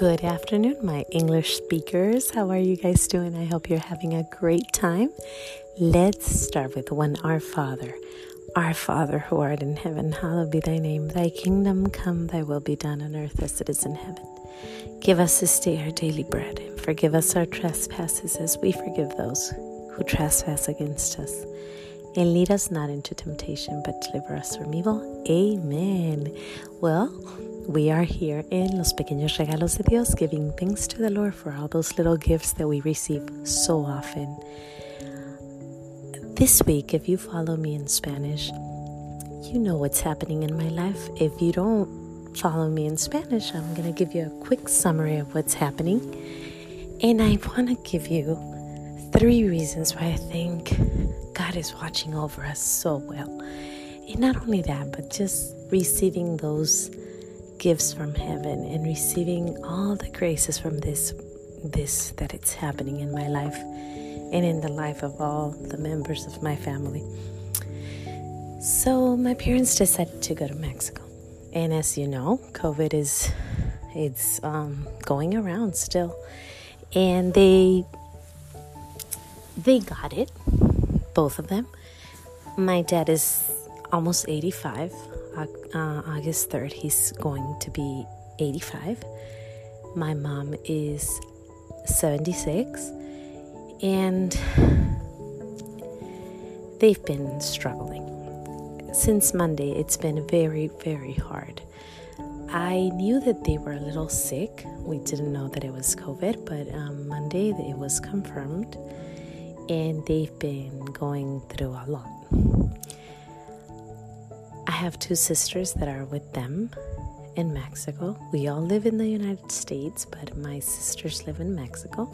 Good afternoon, my English speakers. How are you guys doing? I hope you're having a great time. Let's start with one Our Father. Our Father who art in heaven, hallowed be thy name. Thy kingdom come, thy will be done on earth as it is in heaven. Give us this day our daily bread, and forgive us our trespasses as we forgive those who trespass against us. And lead us not into temptation, but deliver us from evil. Amen. Well, we are here in Los Pequeños Regalos de Dios, giving thanks to the Lord for all those little gifts that we receive so often. This week, if you follow me in Spanish, you know what's happening in my life. If you don't follow me in Spanish, I'm going to give you a quick summary of what's happening. And I want to give you three reasons why I think God is watching over us so well. And not only that, but just receiving those gifts from heaven and receiving all the graces from this this that it's happening in my life and in the life of all the members of my family. So my parents decided to go to Mexico. And as you know, COVID is it's um, going around still. And they they got it, both of them. My dad is almost 85 uh, August 3rd, he's going to be 85. My mom is 76, and they've been struggling. Since Monday, it's been very, very hard. I knew that they were a little sick. We didn't know that it was COVID, but um, Monday it was confirmed, and they've been going through a lot have two sisters that are with them in Mexico. We all live in the United States, but my sisters live in Mexico.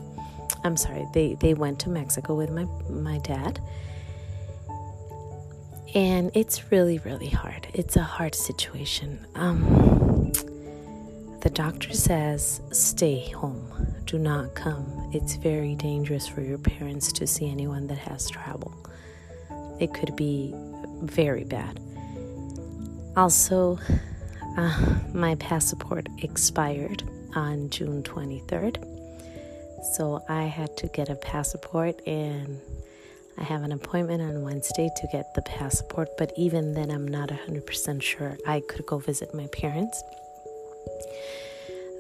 I'm sorry, they, they went to Mexico with my, my dad. And it's really, really hard. It's a hard situation. Um, the doctor says, stay home, do not come. It's very dangerous for your parents to see anyone that has travel. It could be very bad. Also, uh, my passport expired on June 23rd. So I had to get a passport and I have an appointment on Wednesday to get the passport, but even then, I'm not 100% sure I could go visit my parents.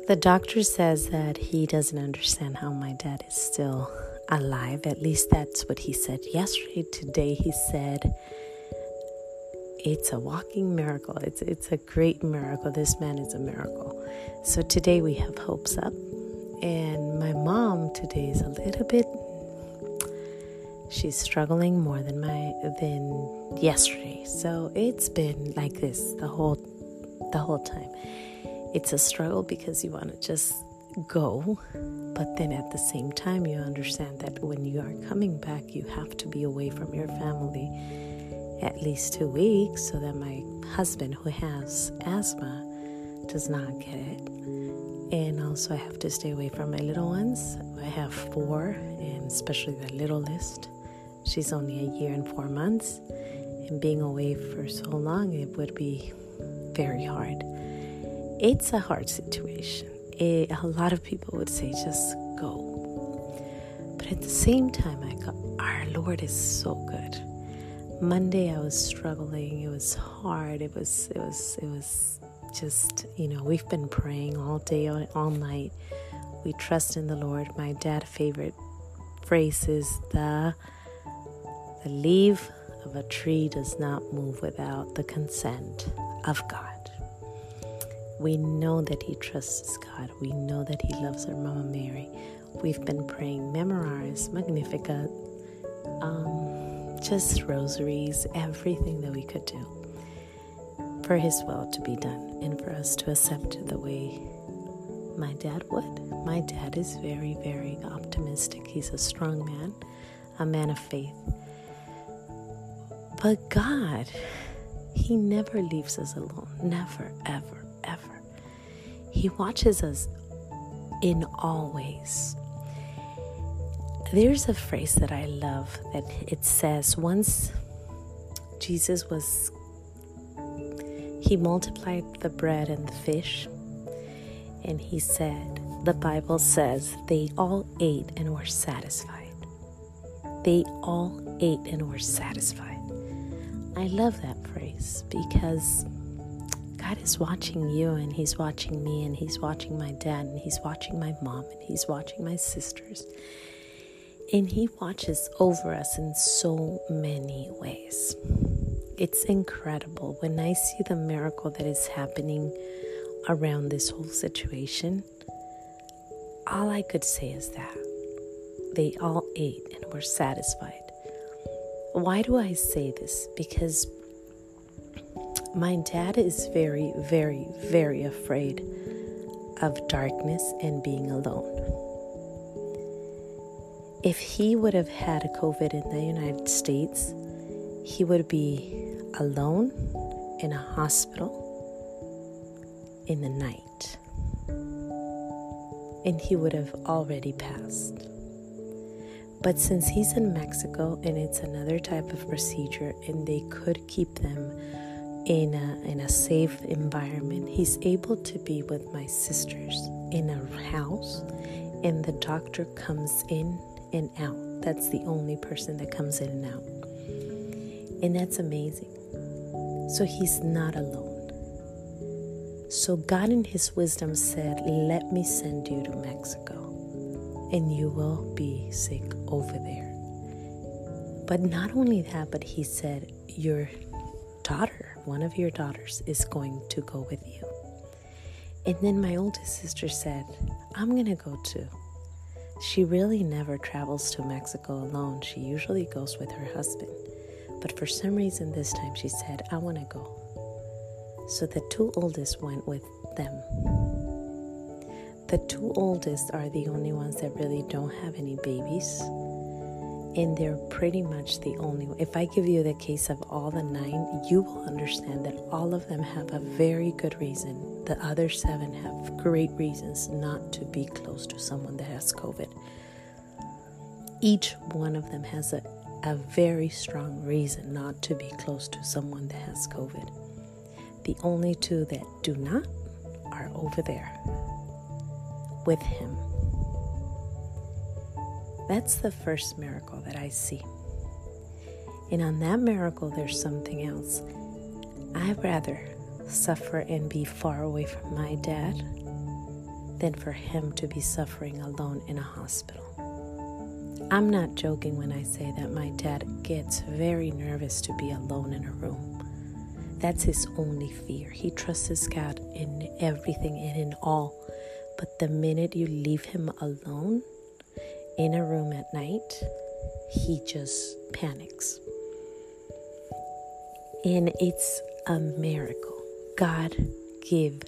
The doctor says that he doesn't understand how my dad is still alive. At least that's what he said yesterday. Today, he said it's a walking miracle. It's it's a great miracle. This man is a miracle. So today we have hopes up. And my mom today is a little bit she's struggling more than my than yesterday. So it's been like this the whole the whole time. It's a struggle because you want to just go, but then at the same time you understand that when you are coming back you have to be away from your family at least two weeks so that my husband, who has asthma, does not get it. And also, I have to stay away from my little ones. I have four, and especially the littlest. She's only a year and four months. And being away for so long, it would be very hard. It's a hard situation. It, a lot of people would say, just go. But at the same time, I go, our Lord is so good Monday I was struggling. It was hard. It was it was it was just, you know, we've been praying all day all night. We trust in the Lord. My dad favorite phrase is the the leaf of a tree does not move without the consent of God. We know that he trusts God. We know that he loves our Mama Mary. We've been praying Memorare, Magnificat, um, just rosaries, everything that we could do for His will to be done and for us to accept the way my dad would. My dad is very, very optimistic. He's a strong man, a man of faith. But God, He never leaves us alone. Never, ever, ever. He watches us in all ways. There's a phrase that I love that it says once Jesus was he multiplied the bread and the fish and he said the Bible says they all ate and were satisfied. They all ate and were satisfied. I love that phrase because God is watching you and He's watching me and He's watching my dad and He's watching my mom and He's watching my sisters. And He watches over us in so many ways. It's incredible when I see the miracle that is happening around this whole situation. All I could say is that they all ate and were satisfied. Why do I say this? Because my dad is very, very, very afraid of darkness and being alone. If he would have had a COVID in the United States, he would be alone in a hospital in the night. And he would have already passed. But since he's in Mexico and it's another type of procedure, and they could keep them in a, in a safe environment, he's able to be with my sisters in a house, and the doctor comes in and out. That's the only person that comes in and out. And that's amazing. So he's not alone. So God, in His wisdom, said, Let me send you to Mexico and you will be sick over there. But not only that, but He said, Your daughter, one of your daughters, is going to go with you. And then my oldest sister said, I'm going to go too. She really never travels to Mexico alone. She usually goes with her husband. But for some reason, this time she said, I want to go. So the two oldest went with them. The two oldest are the only ones that really don't have any babies. And they're pretty much the only one. If I give you the case of all the nine, you will understand that all of them have a very good reason. The other seven have great reasons not to be close to someone that has COVID. Each one of them has a a very strong reason not to be close to someone that has COVID. The only two that do not are over there with him. That's the first miracle that I see. And on that miracle, there's something else. I'd rather suffer and be far away from my dad than for him to be suffering alone in a hospital. I'm not joking when I say that my dad gets very nervous to be alone in a room. That's his only fear. He trusts God in everything and in all. But the minute you leave him alone in a room at night, he just panics. And it's a miracle. God give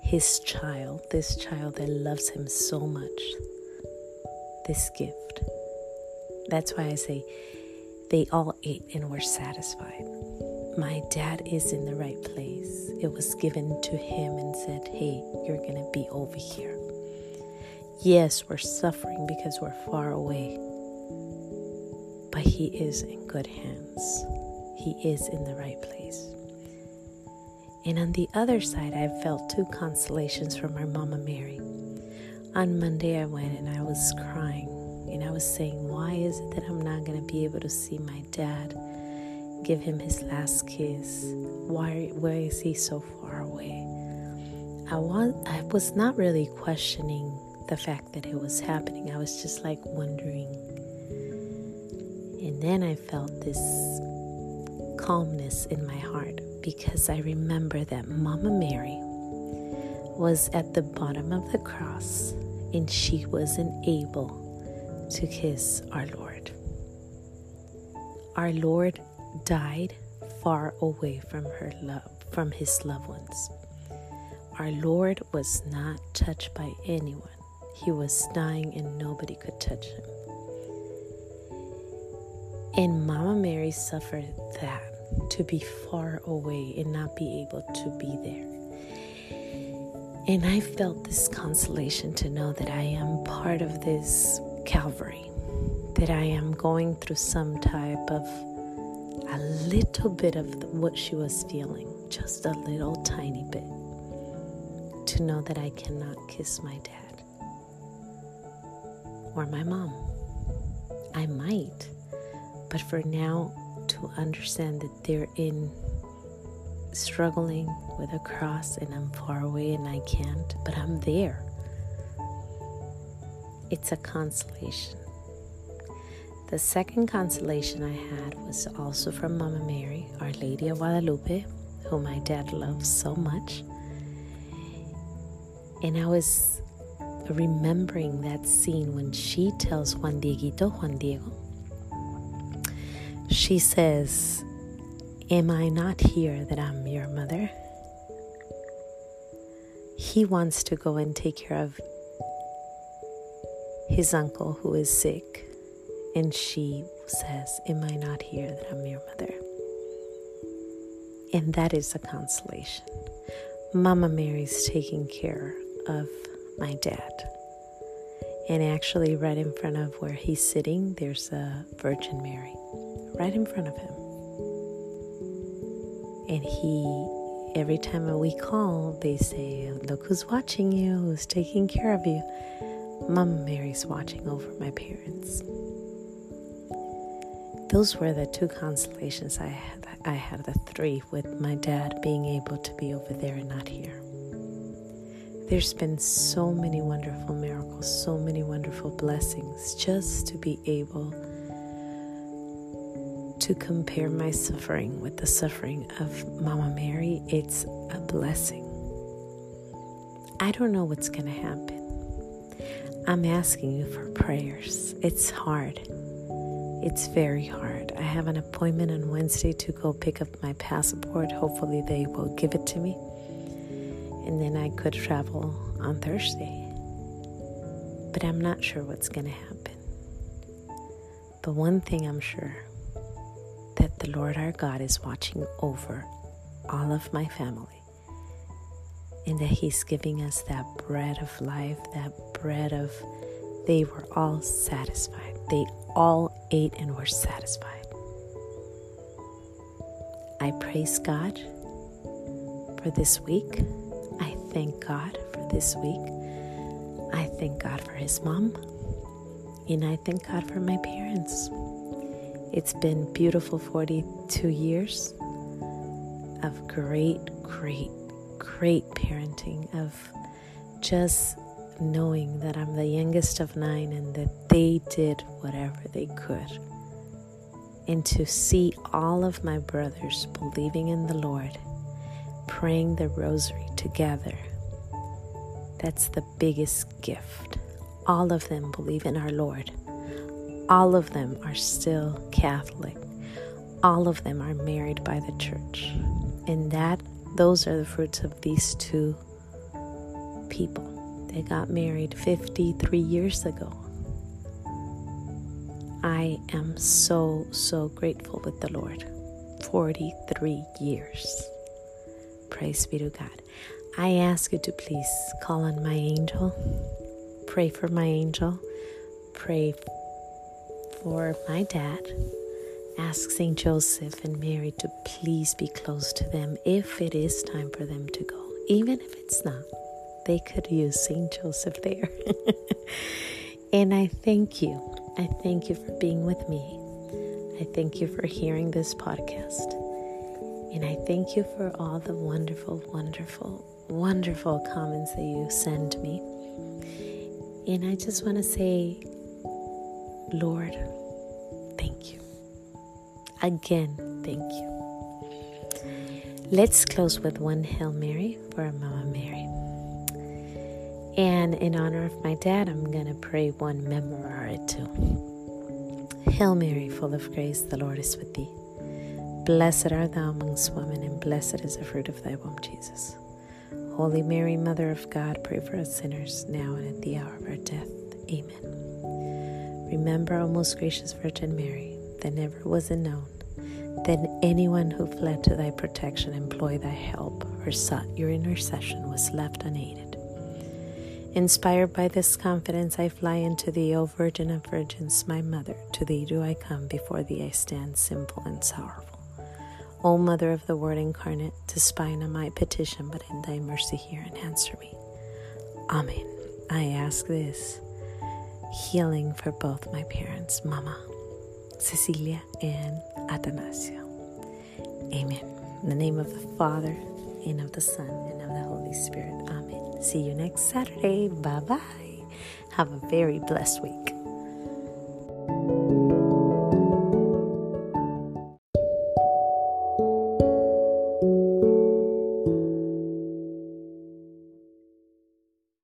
his child, this child that loves him so much, this gift. That's why I say they all ate and were satisfied. My dad is in the right place. It was given to him and said, Hey, you're going to be over here. Yes, we're suffering because we're far away, but he is in good hands. He is in the right place. And on the other side, I felt two consolations from our Mama Mary. On Monday, I went and I was crying and I was saying, Why is it that I'm not going to be able to see my dad, give him his last kiss? Why, why is he so far away? I was, I was not really questioning the fact that it was happening, I was just like wondering. And then I felt this calmness in my heart because I remember that Mama Mary was at the bottom of the cross and she wasn't able to kiss our Lord. Our Lord died far away from her love from his loved ones. Our Lord was not touched by anyone. He was dying and nobody could touch him. And Mama Mary suffered that to be far away and not be able to be there. And I felt this consolation to know that I am part of this Calvary, that I am going through some type of a little bit of what she was feeling, just a little tiny bit, to know that I cannot kiss my dad. Or my mom. I might, but for now, to understand that they're in struggling with a cross and I'm far away and I can't, but I'm there. It's a consolation. The second consolation I had was also from Mama Mary, Our Lady of Guadalupe, who my dad loves so much. And I was remembering that scene when she tells Juan Dieguito, Juan Diego, she says, Am I not here that I'm your mother? He wants to go and take care of his uncle who is sick. And she says, Am I not here that I'm your mother? And that is a consolation. Mama Mary's taking care of my dad. And actually, right in front of where he's sitting, there's a Virgin Mary, right in front of him. And he, every time we call, they say, Look who's watching you, who's taking care of you. Mama Mary's watching over my parents. Those were the two consolations I had. I had the three with my dad being able to be over there and not here. There's been so many wonderful miracles, so many wonderful blessings just to be able to compare my suffering with the suffering of Mama Mary. It's a blessing. I don't know what's going to happen. I'm asking you for prayers. It's hard. It's very hard. I have an appointment on Wednesday to go pick up my passport. Hopefully, they will give it to me and then I could travel on Thursday. But I'm not sure what's going to happen. But one thing I'm sure that the Lord our God is watching over all of my family and that He's giving us that bread of life, that bread of they were all satisfied. They all ate and were satisfied. I praise God for this week thank God for this week. I thank God for his mom. And I thank God for my parents. It's been beautiful 42 years of great, great, great parenting, of just knowing that I'm the youngest of nine and that they did whatever they could. And to see all of my brothers believing in the Lord praying the rosary together. That's the biggest gift. All of them believe in our Lord. All of them are still Catholic. All of them are married by the church. And that those are the fruits of these two people. They got married 53 years ago. I am so, so grateful with the Lord. 43 years. Praise be to God. I ask you to please call on my angel. Pray for my angel. Pray for my dad. Ask St. Joseph and Mary to please be close to them if it is time for them to go. Even if it's not, they could use St. Joseph there. and I thank you. I thank you for being with me. I thank you for hearing this podcast. And I thank you for all the wonderful, wonderful, wonderful comments that you send me. And I just want to say, Lord, thank you. Again, thank you. Let's close with one Hail Mary for Mama Mary. And in honor of my dad, I'm going to pray one Memorare too. Hail Mary, full of grace, the Lord is with thee. Blessed art thou amongst women, and blessed is the fruit of thy womb, Jesus. Holy Mary, Mother of God, pray for us sinners, now and at the hour of our death. Amen. Remember, O most gracious Virgin Mary, that never was it known that anyone who fled to thy protection, employed thy help, or sought your intercession was left unaided. Inspired by this confidence, I fly unto thee, O Virgin of Virgins, my Mother. To thee do I come, before thee I stand simple and sorrowful. O Mother of the Word incarnate, despise not my petition, but in thy mercy hear and answer me. Amen. I ask this. healing for both my parents, Mama, Cecilia, and Atanasio. Amen. In the name of the Father, and of the Son, and of the Holy Spirit. Amen. See you next Saturday. Bye bye. Have a very blessed week.